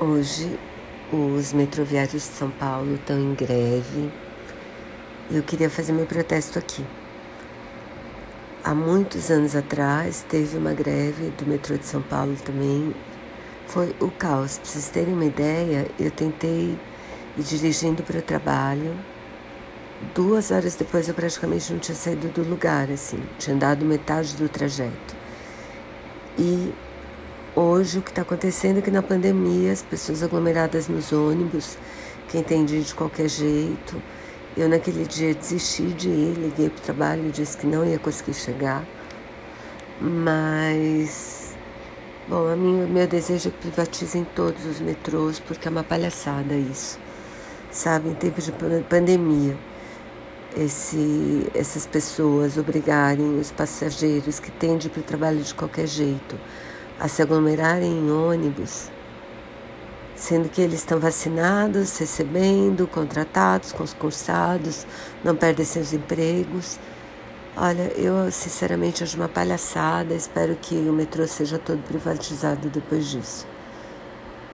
Hoje, os metroviários de São Paulo estão em greve eu queria fazer meu protesto aqui. Há muitos anos atrás, teve uma greve do metrô de São Paulo também. Foi o caos. Para vocês terem uma ideia, eu tentei ir dirigindo para o trabalho. Duas horas depois, eu praticamente não tinha saído do lugar, assim, tinha andado metade do trajeto. E Hoje o que está acontecendo é que na pandemia as pessoas aglomeradas nos ônibus, quem tem de ir de qualquer jeito. Eu naquele dia desisti de ir, liguei para o trabalho e disse que não ia conseguir chegar. Mas, bom, a minha, meu desejo é que privatizem todos os metrôs, porque é uma palhaçada isso. Sabe, em tempos de pandemia, esse, essas pessoas obrigarem os passageiros que ir para o trabalho de qualquer jeito a se aglomerarem em ônibus, sendo que eles estão vacinados, recebendo, contratados, concursados, não perdem seus empregos. Olha, eu sinceramente acho uma palhaçada, espero que o metrô seja todo privatizado depois disso.